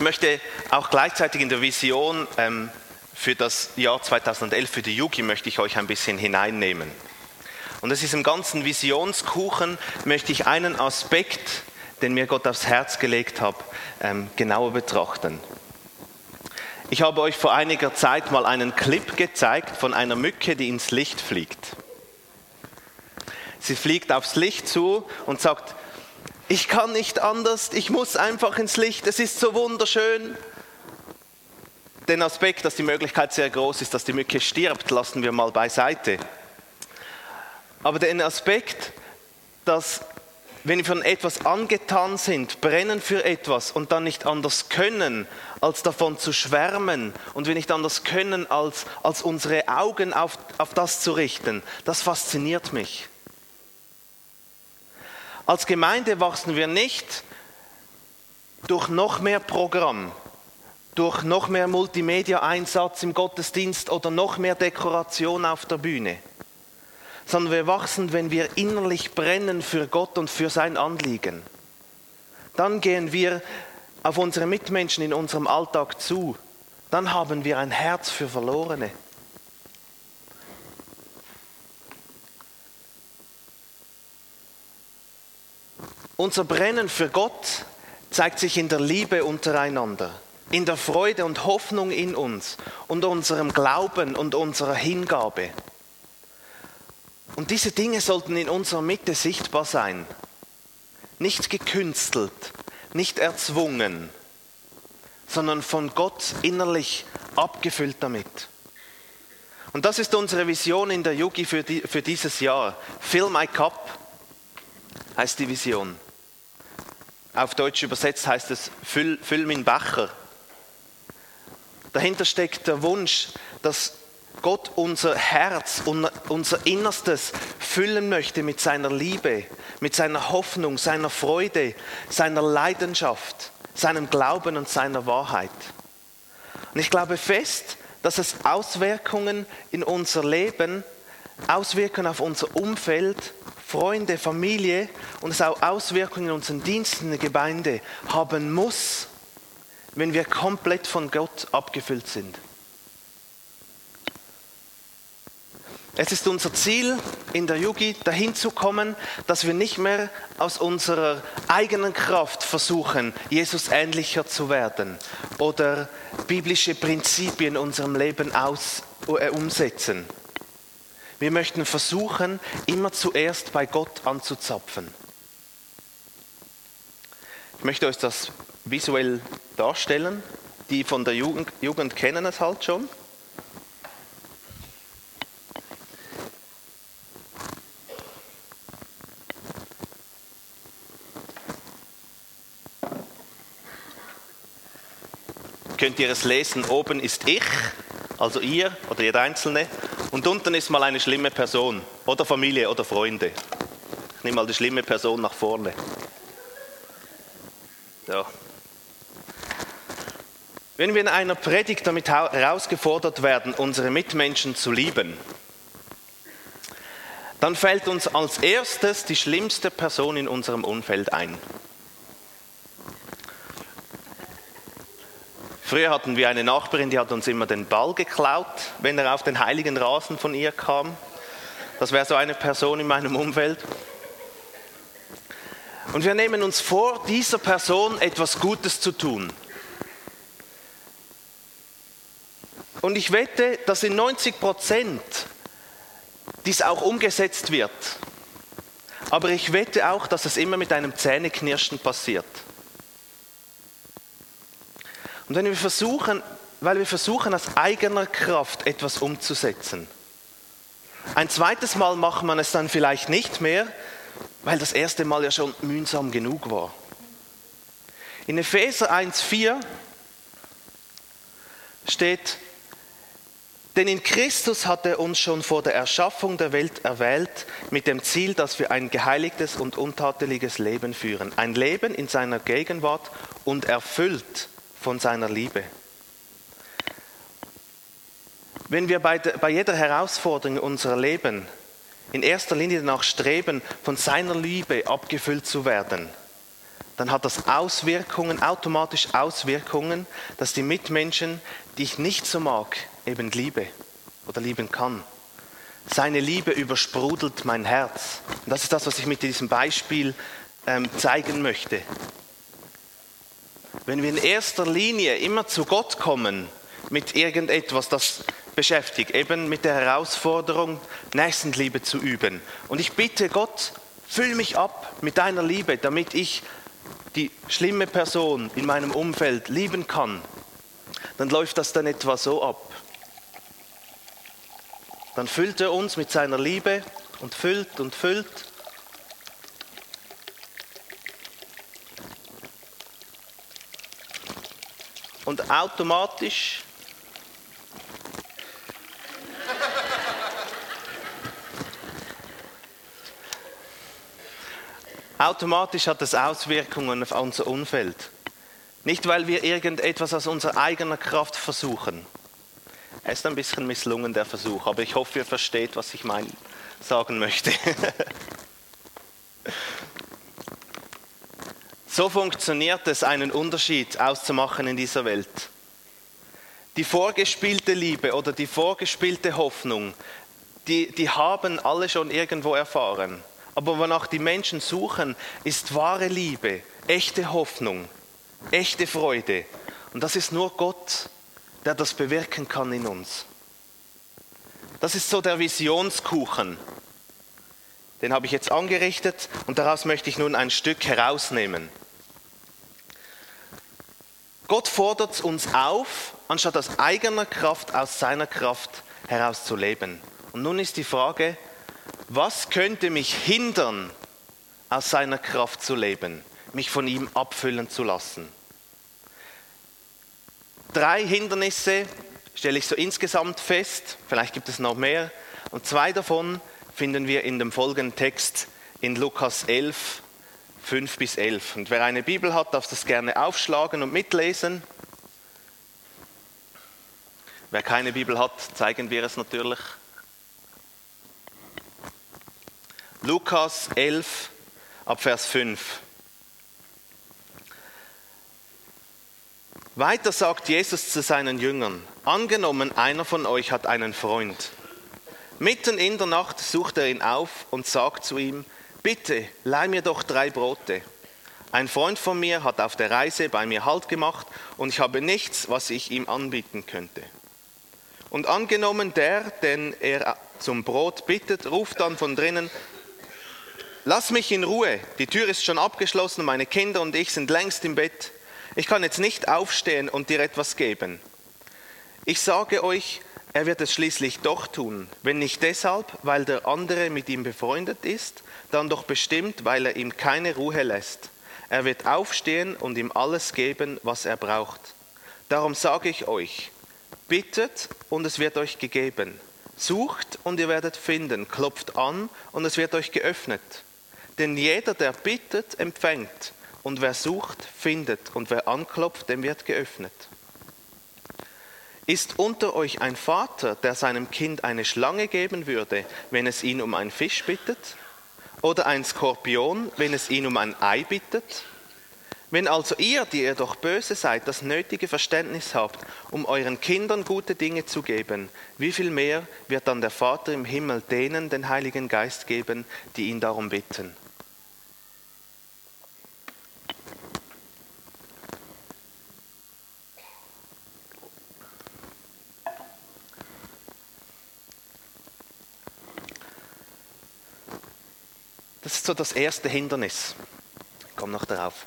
Ich möchte auch gleichzeitig in der Vision ähm, für das Jahr 2011 für die Yugi möchte ich euch ein bisschen hineinnehmen. Und aus diesem ganzen Visionskuchen möchte ich einen Aspekt, den mir Gott aufs Herz gelegt hat, ähm, genauer betrachten. Ich habe euch vor einiger Zeit mal einen Clip gezeigt von einer Mücke, die ins Licht fliegt. Sie fliegt aufs Licht zu und sagt, ich kann nicht anders, ich muss einfach ins Licht, es ist so wunderschön. Den Aspekt, dass die Möglichkeit sehr groß ist, dass die Mücke stirbt, lassen wir mal beiseite. Aber den Aspekt, dass wenn wir von etwas angetan sind, brennen für etwas und dann nicht anders können, als davon zu schwärmen und wir nicht anders können, als, als unsere Augen auf, auf das zu richten, das fasziniert mich. Als Gemeinde wachsen wir nicht durch noch mehr Programm, durch noch mehr Multimedia-Einsatz im Gottesdienst oder noch mehr Dekoration auf der Bühne, sondern wir wachsen, wenn wir innerlich brennen für Gott und für sein Anliegen. Dann gehen wir auf unsere Mitmenschen in unserem Alltag zu. Dann haben wir ein Herz für Verlorene. Unser Brennen für Gott zeigt sich in der Liebe untereinander, in der Freude und Hoffnung in uns und unserem Glauben und unserer Hingabe. Und diese Dinge sollten in unserer Mitte sichtbar sein. Nicht gekünstelt, nicht erzwungen, sondern von Gott innerlich abgefüllt damit. Und das ist unsere Vision in der Yugi für, die, für dieses Jahr. Fill my cup heißt die Vision. Auf Deutsch übersetzt heißt es, füll, füll mein Becher. Dahinter steckt der Wunsch, dass Gott unser Herz, unser Innerstes füllen möchte mit seiner Liebe, mit seiner Hoffnung, seiner Freude, seiner Leidenschaft, seinem Glauben und seiner Wahrheit. Und ich glaube fest, dass es Auswirkungen in unser Leben, Auswirkungen auf unser Umfeld Freunde, Familie und es auch Auswirkungen in unseren Diensten in der Gemeinde haben muss, wenn wir komplett von Gott abgefüllt sind. Es ist unser Ziel in der Yugi, dahin zu kommen, dass wir nicht mehr aus unserer eigenen Kraft versuchen, Jesus ähnlicher zu werden oder biblische Prinzipien in unserem Leben aus, äh, umsetzen wir möchten versuchen, immer zuerst bei Gott anzuzapfen. Ich möchte euch das visuell darstellen. Die von der Jugend, Jugend kennen es halt schon. Könnt ihr es lesen? Oben ist ich, also ihr oder jeder Einzelne. Und unten ist mal eine schlimme Person oder Familie oder Freunde. Ich nehme mal die schlimme Person nach vorne. So. Wenn wir in einer Predigt damit herausgefordert werden, unsere Mitmenschen zu lieben, dann fällt uns als erstes die schlimmste Person in unserem Umfeld ein. Früher hatten wir eine Nachbarin, die hat uns immer den Ball geklaut, wenn er auf den heiligen Rasen von ihr kam. Das wäre so eine Person in meinem Umfeld. Und wir nehmen uns vor, dieser Person etwas Gutes zu tun. Und ich wette, dass in 90 Prozent dies auch umgesetzt wird. Aber ich wette auch, dass es immer mit einem Zähneknirschen passiert. Und wenn wir versuchen, weil wir versuchen, aus eigener Kraft etwas umzusetzen, ein zweites Mal macht man es dann vielleicht nicht mehr, weil das erste Mal ja schon mühsam genug war. In Epheser 1,4 steht, denn in Christus hat er uns schon vor der Erschaffung der Welt erwählt, mit dem Ziel, dass wir ein geheiligtes und untadeliges Leben führen. Ein Leben in seiner Gegenwart und erfüllt von seiner Liebe. Wenn wir bei, bei jeder Herausforderung in unserem Leben in erster Linie danach streben, von seiner Liebe abgefüllt zu werden, dann hat das Auswirkungen, automatisch Auswirkungen, dass die Mitmenschen, die ich nicht so mag, eben liebe oder lieben kann. Seine Liebe übersprudelt mein Herz. Und das ist das, was ich mit diesem Beispiel ähm, zeigen möchte. Wenn wir in erster Linie immer zu Gott kommen mit irgendetwas, das beschäftigt, eben mit der Herausforderung, Nächstenliebe zu üben. Und ich bitte Gott, füll mich ab mit deiner Liebe, damit ich die schlimme Person in meinem Umfeld lieben kann. Dann läuft das dann etwa so ab. Dann füllt er uns mit seiner Liebe und füllt und füllt. Und automatisch automatisch hat es Auswirkungen auf unser Umfeld. Nicht, weil wir irgendetwas aus unserer eigenen Kraft versuchen, er ist ein bisschen misslungen, der Versuch, aber ich hoffe, ihr versteht, was ich mein, sagen möchte. so funktioniert es, einen Unterschied auszumachen in dieser Welt. Die vorgespielte Liebe oder die vorgespielte Hoffnung, die, die haben alle schon irgendwo erfahren. Aber wonach die Menschen suchen, ist wahre Liebe, echte Hoffnung, echte Freude. Und das ist nur Gott, der das bewirken kann in uns. Das ist so der Visionskuchen. Den habe ich jetzt angerichtet und daraus möchte ich nun ein Stück herausnehmen. Gott fordert uns auf, anstatt aus eigener Kraft, aus seiner Kraft heraus zu leben. Und nun ist die Frage, was könnte mich hindern, aus seiner Kraft zu leben, mich von ihm abfüllen zu lassen? Drei Hindernisse stelle ich so insgesamt fest, vielleicht gibt es noch mehr, und zwei davon finden wir in dem folgenden Text in Lukas 11, 5 bis 11. Und wer eine Bibel hat, darf das gerne aufschlagen und mitlesen. Wer keine Bibel hat, zeigen wir es natürlich. Lukas 11 ab Vers 5. Weiter sagt Jesus zu seinen Jüngern, angenommen einer von euch hat einen Freund. Mitten in der Nacht sucht er ihn auf und sagt zu ihm, bitte leih mir doch drei Brote. Ein Freund von mir hat auf der Reise bei mir Halt gemacht und ich habe nichts, was ich ihm anbieten könnte. Und angenommen der, den er zum Brot bittet, ruft dann von drinnen, lass mich in Ruhe, die Tür ist schon abgeschlossen, meine Kinder und ich sind längst im Bett. Ich kann jetzt nicht aufstehen und dir etwas geben. Ich sage euch, er wird es schließlich doch tun, wenn nicht deshalb, weil der andere mit ihm befreundet ist, dann doch bestimmt, weil er ihm keine Ruhe lässt. Er wird aufstehen und ihm alles geben, was er braucht. Darum sage ich euch, bittet und es wird euch gegeben. Sucht und ihr werdet finden, klopft an und es wird euch geöffnet. Denn jeder, der bittet, empfängt und wer sucht, findet, und wer anklopft, dem wird geöffnet. Ist unter euch ein Vater, der seinem Kind eine Schlange geben würde, wenn es ihn um einen Fisch bittet? Oder ein Skorpion, wenn es ihn um ein Ei bittet? Wenn also ihr, die ihr doch böse seid, das nötige Verständnis habt, um euren Kindern gute Dinge zu geben, wie viel mehr wird dann der Vater im Himmel denen den Heiligen Geist geben, die ihn darum bitten? So das erste Hindernis. Ich komme noch darauf.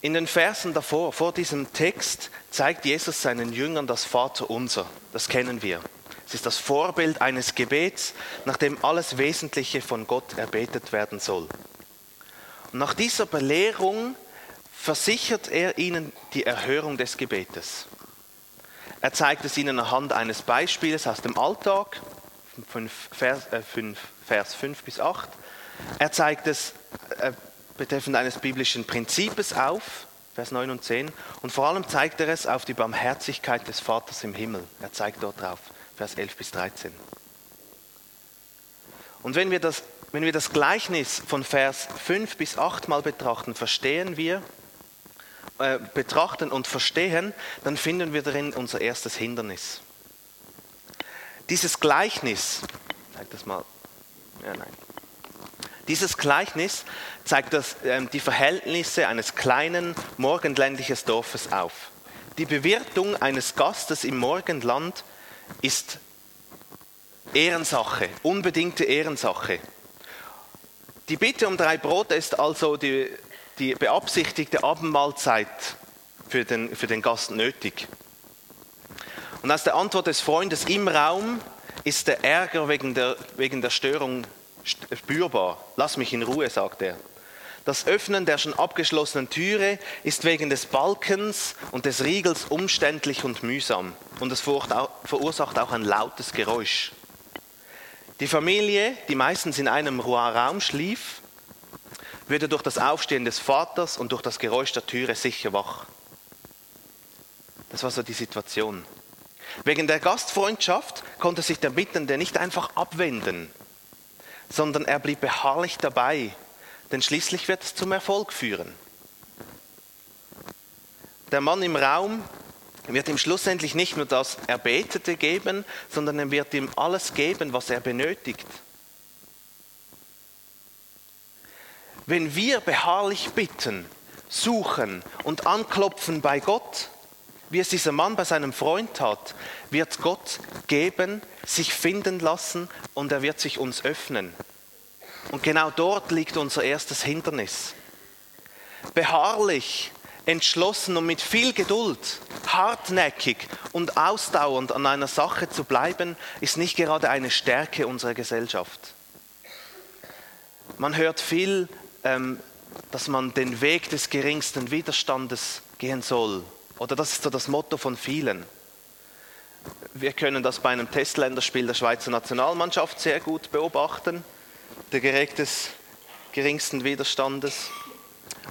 In den Versen davor, vor diesem Text, zeigt Jesus seinen Jüngern das Vaterunser. Das kennen wir. Es ist das Vorbild eines Gebets, nach dem alles Wesentliche von Gott erbetet werden soll. Und nach dieser Belehrung versichert er ihnen die Erhörung des Gebetes. Er zeigt es ihnen anhand eines Beispiels aus dem Alltag, 5 Vers, äh, 5, Vers 5 bis 8. Er zeigt es äh, betreffend eines biblischen Prinzips auf, Vers 9 und 10. Und vor allem zeigt er es auf die Barmherzigkeit des Vaters im Himmel. Er zeigt dort drauf, Vers 11 bis 13. Und wenn wir, das, wenn wir das Gleichnis von Vers 5 bis 8 mal betrachten, verstehen wir, äh, betrachten und verstehen, dann finden wir darin unser erstes Hindernis. Dieses Gleichnis, zeig das mal, ja nein. Dieses Gleichnis zeigt das, äh, die Verhältnisse eines kleinen morgenländlichen Dorfes auf. Die Bewirtung eines Gastes im Morgenland ist Ehrensache, unbedingte Ehrensache. Die Bitte um drei Brote ist also die, die beabsichtigte Abendmahlzeit für den, für den Gast nötig. Und aus der Antwort des Freundes im Raum ist der Ärger wegen der, wegen der Störung spürbar. Lass mich in Ruhe, sagt er. Das Öffnen der schon abgeschlossenen Türe ist wegen des Balkens und des Riegels umständlich und mühsam und es verursacht auch ein lautes Geräusch. Die Familie, die meistens in einem Raum schlief, würde durch das Aufstehen des Vaters und durch das Geräusch der Türe sicher wach. Das war so die Situation. Wegen der Gastfreundschaft konnte sich der Bittende nicht einfach abwenden, sondern er blieb beharrlich dabei, denn schließlich wird es zum Erfolg führen. Der Mann im Raum wird ihm schlussendlich nicht nur das Erbetete geben, sondern er wird ihm alles geben, was er benötigt. Wenn wir beharrlich bitten, suchen und anklopfen bei Gott, wie es dieser Mann bei seinem Freund tat, wird Gott geben, sich finden lassen und er wird sich uns öffnen. Und genau dort liegt unser erstes Hindernis. Beharrlich, entschlossen und mit viel Geduld, hartnäckig und ausdauernd an einer Sache zu bleiben, ist nicht gerade eine Stärke unserer Gesellschaft. Man hört viel, ähm, dass man den Weg des geringsten Widerstandes gehen soll oder das ist so das Motto von vielen. Wir können das bei einem Testländerspiel der Schweizer Nationalmannschaft sehr gut beobachten, der Gereg des geringsten Widerstandes.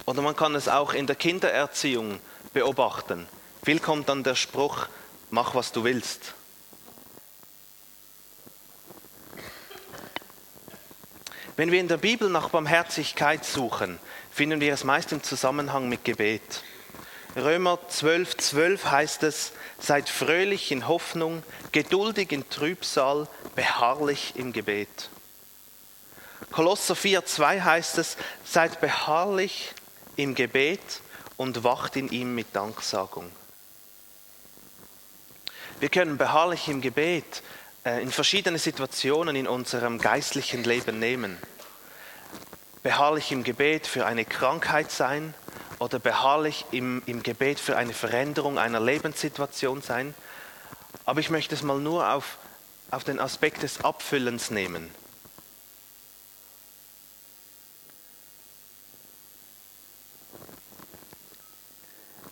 Oder man kann es auch in der Kindererziehung beobachten. Viel kommt dann der Spruch, mach was du willst. Wenn wir in der Bibel nach Barmherzigkeit suchen, finden wir es meist im Zusammenhang mit Gebet. Römer 12, 12 heißt es, seid fröhlich in Hoffnung, geduldig in Trübsal, beharrlich im Gebet. Kolosser 4, 2 heißt es, seid beharrlich im Gebet und wacht in ihm mit Danksagung. Wir können beharrlich im Gebet äh, in verschiedene Situationen in unserem geistlichen Leben nehmen. Beharrlich im Gebet für eine Krankheit sein, oder beharrlich im, im Gebet für eine Veränderung einer Lebenssituation sein. Aber ich möchte es mal nur auf, auf den Aspekt des Abfüllens nehmen.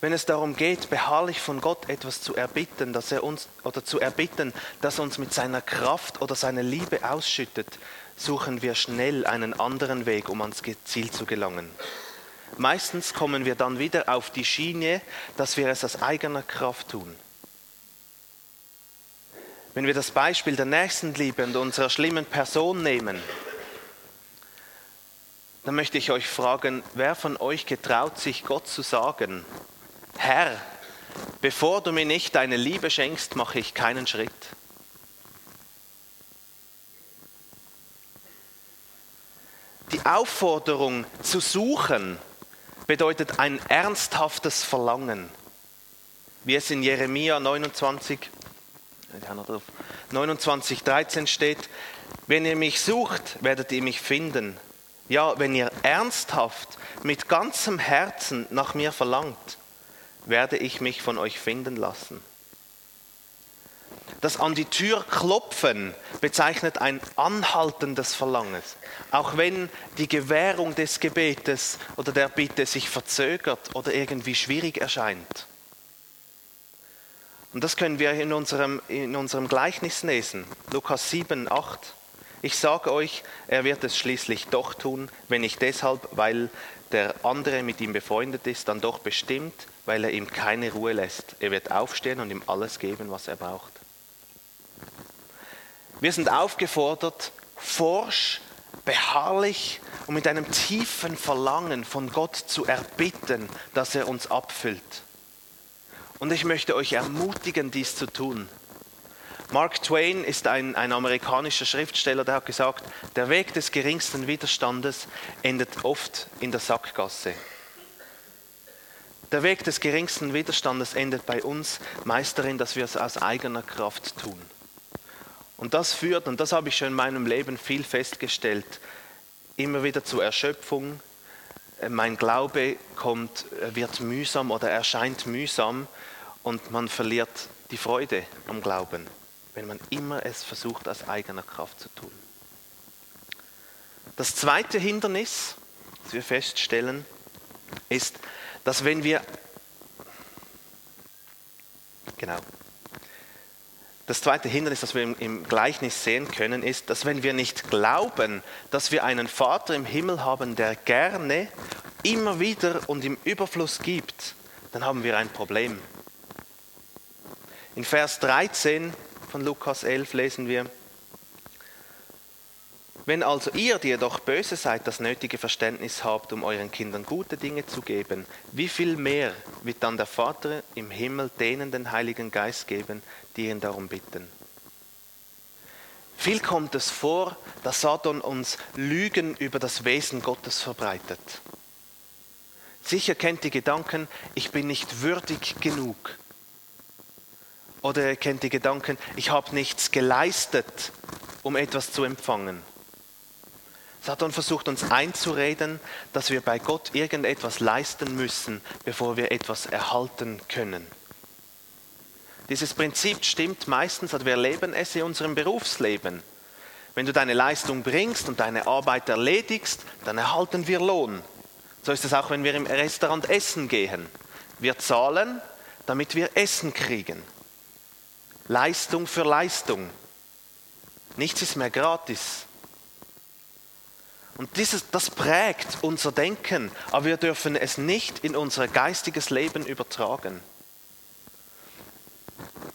wenn es darum geht, beharrlich von Gott etwas zu erbitten, dass er uns oder zu erbitten, dass er uns mit seiner Kraft oder seiner Liebe ausschüttet, suchen wir schnell einen anderen Weg, um ans Ziel zu gelangen. Meistens kommen wir dann wieder auf die Schiene, dass wir es aus eigener Kraft tun. Wenn wir das Beispiel der Nächstenliebe und unserer schlimmen Person nehmen, dann möchte ich euch fragen, wer von euch getraut sich Gott zu sagen, Herr, bevor du mir nicht deine Liebe schenkst, mache ich keinen Schritt. Die Aufforderung zu suchen, bedeutet ein ernsthaftes Verlangen. Wie es in Jeremia 29, 29, 13 steht, wenn ihr mich sucht, werdet ihr mich finden. Ja, wenn ihr ernsthaft mit ganzem Herzen nach mir verlangt, werde ich mich von euch finden lassen. Das an die Tür klopfen bezeichnet ein anhaltendes Verlangen. Auch wenn die Gewährung des Gebetes oder der Bitte sich verzögert oder irgendwie schwierig erscheint. Und das können wir in unserem, in unserem Gleichnis lesen. Lukas 7, 8. Ich sage euch, er wird es schließlich doch tun, wenn nicht deshalb, weil der andere mit ihm befreundet ist, dann doch bestimmt, weil er ihm keine Ruhe lässt. Er wird aufstehen und ihm alles geben, was er braucht. Wir sind aufgefordert, forsch beharrlich und mit einem tiefen Verlangen von Gott zu erbitten, dass er uns abfüllt. Und ich möchte euch ermutigen, dies zu tun. Mark Twain ist ein, ein amerikanischer Schriftsteller, der hat gesagt, der Weg des geringsten Widerstandes endet oft in der Sackgasse. Der Weg des geringsten Widerstandes endet bei uns meist darin, dass wir es aus eigener Kraft tun. Und das führt, und das habe ich schon in meinem Leben viel festgestellt, immer wieder zur Erschöpfung. Äh, mein Glaube kommt, äh, wird mühsam oder erscheint mühsam und man verliert die Freude am Glauben, wenn man immer es versucht, aus eigener Kraft zu tun. Das zweite Hindernis, das wir feststellen, ist, dass wenn wir, genau, das zweite Hindernis, das wir im, Gleichnis sehen können, ist, dass wenn wir nicht glauben, dass wir einen Vater im Himmel haben, der gerne immer wieder und im Überfluss gibt, dann haben wir ein Problem. In Vers 13 von Lukas 11 lesen wir, wenn also ihr, die ihr doch böse seid, das nötige Verständnis habt, um euren Kindern gute Dinge zu geben, wie viel mehr wird dann der Vater im Himmel denen den Heiligen Geist geben, die ihn darum bitten? Viel kommt es vor, dass Satan uns Lügen über das Wesen Gottes verbreitet. Sicher kennt die Gedanken, ich bin nicht würdig genug. Oder er kennt die Gedanken, ich habe nichts geleistet, um etwas zu empfangen. Satan versucht uns einzureden, dass wir bei Gott irgendetwas leisten müssen, bevor wir etwas erhalten können. Dieses Prinzip stimmt meistens, also wir erleben es in unserem Berufsleben. Wenn du deine Leistung bringst und deine Arbeit erledigst, dann erhalten wir Lohn. So ist es auch, wenn wir im Restaurant essen gehen. Wir zahlen, damit wir Essen kriegen. Leistung für Leistung. Nichts ist mehr gratis. Und dieses, das prägt unser Denken, aber wir dürfen es nicht in unser geistiges Leben übertragen.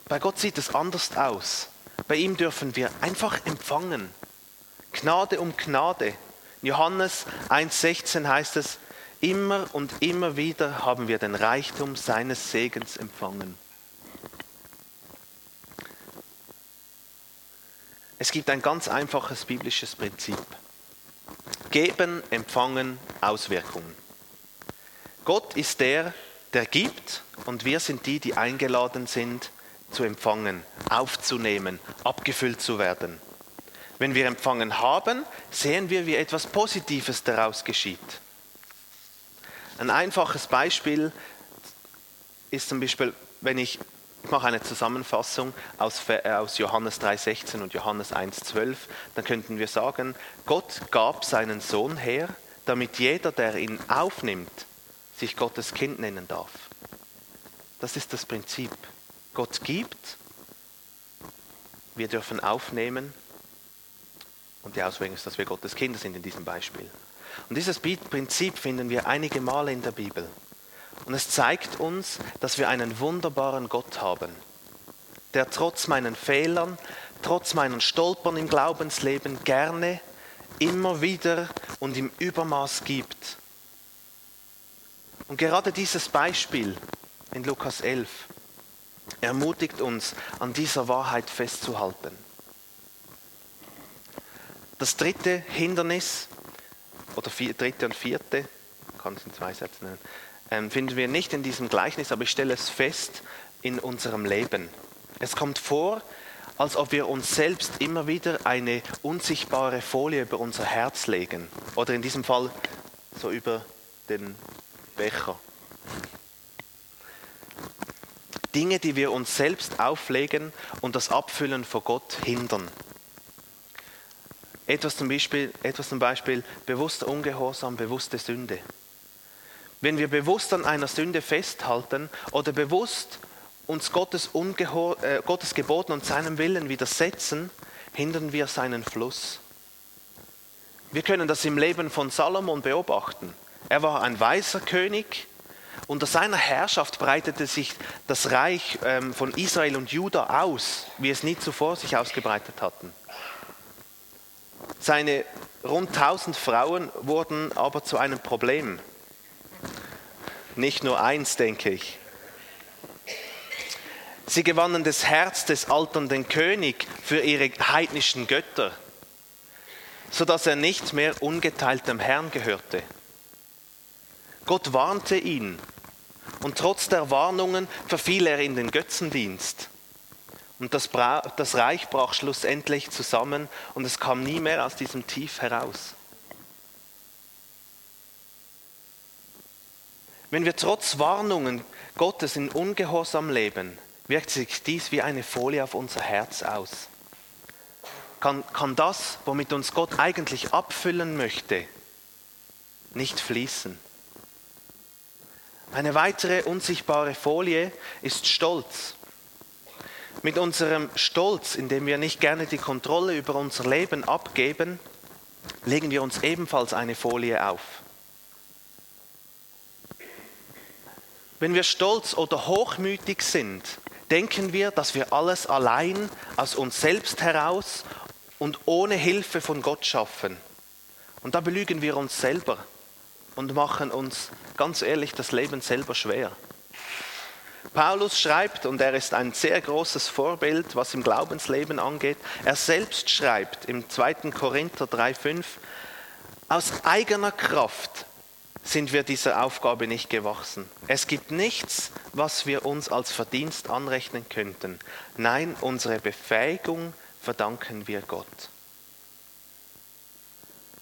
Bei Gott sieht es anders aus. Bei ihm dürfen wir einfach empfangen. Gnade um Gnade. In Johannes 1.16 heißt es, immer und immer wieder haben wir den Reichtum seines Segens empfangen. Es gibt ein ganz einfaches biblisches Prinzip. Geben, Empfangen, Auswirkungen. Gott ist der, der gibt und wir sind die, die eingeladen sind, zu empfangen, aufzunehmen, abgefüllt zu werden. Wenn wir empfangen haben, sehen wir, wie etwas Positives daraus geschieht. Ein einfaches Beispiel ist zum Beispiel, wenn ich ich mache eine Zusammenfassung aus, aus Johannes 3,16 und Johannes 1,12. Dann könnten wir sagen, Gott gab seinen Sohn her, damit jeder, der ihn aufnimmt, sich Gottes Kind nennen darf. Das ist das Prinzip. Gott gibt, wir dürfen aufnehmen und die Auswirkung ist, dass wir Gottes Kinder sind in diesem Beispiel. Und dieses Prinzip finden wir einige Male in der Bibel. Und es zeigt uns, dass wir einen wunderbaren Gott haben, der trotz meinen Fehlern, trotz meinen Stolpern im Glaubensleben gerne immer wieder und im Übermaß gibt. Und gerade dieses Beispiel in Lukas 11 ermutigt uns, an dieser Wahrheit festzuhalten. Das dritte Hindernis, oder vier, dritte und vierte, kann es in zwei Sätzen nennen, finden wir nicht in diesem Gleichnis, aber ich stelle es fest in unserem Leben. Es kommt vor, als ob wir uns selbst immer wieder eine unsichtbare Folie über unser Herz legen. Oder in diesem Fall so über den Becher. Dinge, die wir uns selbst auflegen und das Abfüllen vor Gott hindern. Etwas zum Beispiel, etwas zum Beispiel bewusster Ungehorsam, bewusste Sünde. Wenn wir bewusst an einer Sünde festhalten oder bewusst uns Gottes, äh, Gottes Geboten und seinem Willen widersetzen, hindern wir seinen Fluss. Wir können das im Leben von Salomon beobachten. Er war ein weiser König. Unter seiner Herrschaft breitete sich das Reich ähm, von Israel und Juda aus, wie es nie zuvor sich ausgebreitet hatten. Seine rund 1000 Frauen wurden aber zu einem Problem. Nicht nur eins, denke ich. Sie gewannen das Herz des alternden Königs für ihre heidnischen Götter, sodass er nicht mehr ungeteilt dem Herrn gehörte. Gott warnte ihn und trotz der Warnungen verfiel er in den Götzendienst. Und das Reich brach schlussendlich zusammen und es kam nie mehr aus diesem Tief heraus. Wenn wir trotz Warnungen Gottes in Ungehorsam leben, wirkt sich dies wie eine Folie auf unser Herz aus. Kann, kann das, womit uns Gott eigentlich abfüllen möchte, nicht fließen. Eine weitere unsichtbare Folie ist Stolz. Mit unserem Stolz, indem wir nicht gerne die Kontrolle über unser Leben abgeben, legen wir uns ebenfalls eine Folie auf. Wenn wir stolz oder hochmütig sind, denken wir, dass wir alles allein aus uns selbst heraus und ohne Hilfe von Gott schaffen. Und da belügen wir uns selber und machen uns ganz ehrlich das Leben selber schwer. Paulus schreibt, und er ist ein sehr großes Vorbild, was im Glaubensleben angeht, er selbst schreibt im 2. Korinther 3.5, aus eigener Kraft sind wir dieser Aufgabe nicht gewachsen. Es gibt nichts, was wir uns als Verdienst anrechnen könnten. Nein, unsere Befähigung verdanken wir Gott.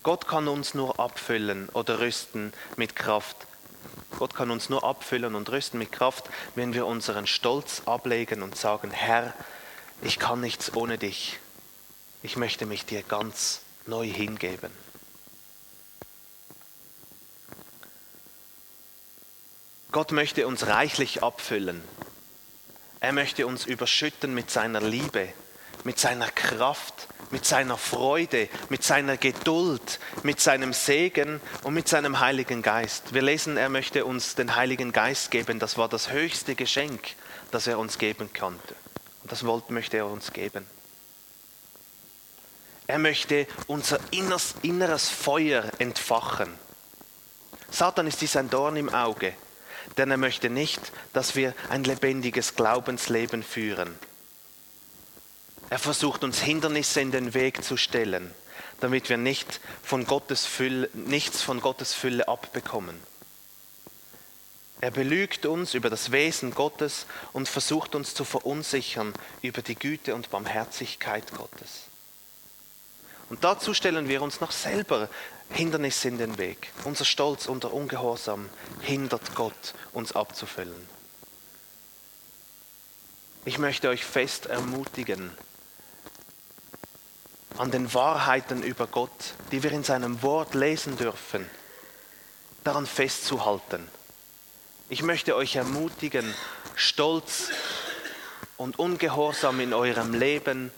Gott kann uns nur abfüllen oder rüsten mit Kraft, Gott kann uns nur abfüllen und rüsten mit Kraft, wenn wir unseren Stolz ablegen und sagen, Herr, ich kann nichts ohne dich. Ich möchte mich dir ganz neu hingeben. Gott möchte uns reichlich abfüllen. Er möchte uns überschütten mit seiner Liebe, mit seiner Kraft, mit seiner Freude, mit seiner Geduld, mit seinem Segen und mit seinem Heiligen Geist. Wir lesen, er möchte uns den Heiligen Geist geben. Das war das höchste Geschenk, das er uns geben konnte. Und das möchte er uns geben. Er möchte unser inneres, inneres Feuer entfachen. Satan ist dies ein Dorn im Auge, denn er möchte nicht, dass wir ein lebendiges Glaubensleben führen er versucht uns Hindernisse in den Weg zu stellen, damit wir nicht von Gottes Fülle, nichts von Gottes Fülle abbekommen. Er belügt uns über das Wesen Gottes und versucht uns zu verunsichern über die Güte und Barmherzigkeit Gottes. Und dazu stellen wir uns noch selber Hindernisse in den Weg. Unser Stolz und der Ungehorsam hindert Gott, uns abzufüllen. Ich möchte euch fest ermutigen, an den Wahrheiten über Gott, die wir in seinem Wort lesen dürfen, daran festzuhalten. Ich möchte euch ermutigen, Stolz und Ungehorsam in eurem Leben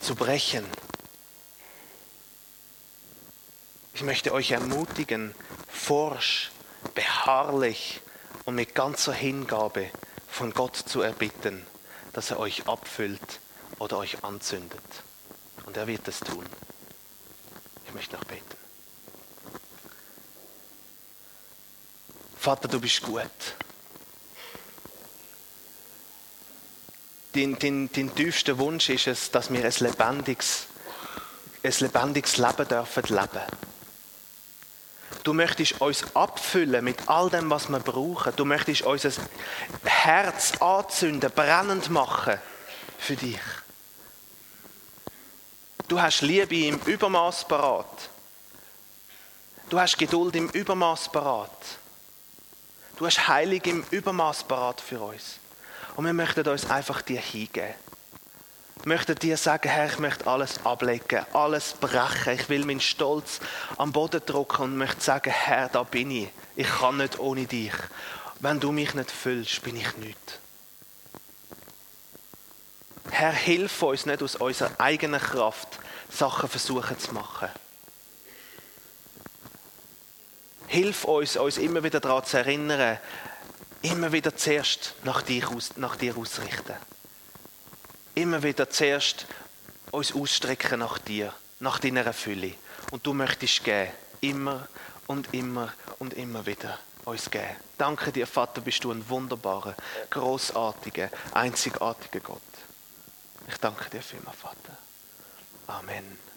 zu brechen. Ich möchte euch ermutigen, forsch, beharrlich und mit ganzer Hingabe von Gott zu erbitten, dass er euch abfüllt oder euch anzündet. Und er wird es tun. Ich möchte noch beten. Vater, du bist gut. Dein, dein, dein tiefster Wunsch ist es, dass wir ein lebendiges, ein lebendiges Leben dürfen leben. Du möchtest uns abfüllen mit all dem, was wir brauchen. Du möchtest unser Herz anzünden, brennend machen für dich. Du hast Liebe im Übermaß parat. Du hast Geduld im Übermaß parat. Du hast Heilig im Übermaß parat für uns. Und wir möchten uns einfach dir hingeben. Wir möchten dir sagen, Herr, ich möchte alles ablegen, alles brechen. Ich will meinen Stolz am Boden drücken und möchte sagen, Herr, da bin ich. Ich kann nicht ohne dich. Wenn du mich nicht füllst, bin ich nichts. Herr, hilf uns nicht aus unserer eigenen Kraft, Sachen versuchen zu machen. Hilf uns, uns immer wieder daran zu erinnern, immer wieder zuerst nach dir, aus, nach dir ausrichten. Immer wieder zuerst uns ausstrecken nach dir, nach deiner Fülle. Und du möchtest geben, immer und immer und immer wieder uns geben. Danke dir, Vater, bist du ein wunderbarer, großartiger, einzigartiger Gott. Ich danke dir vielmals, Vater. Amen.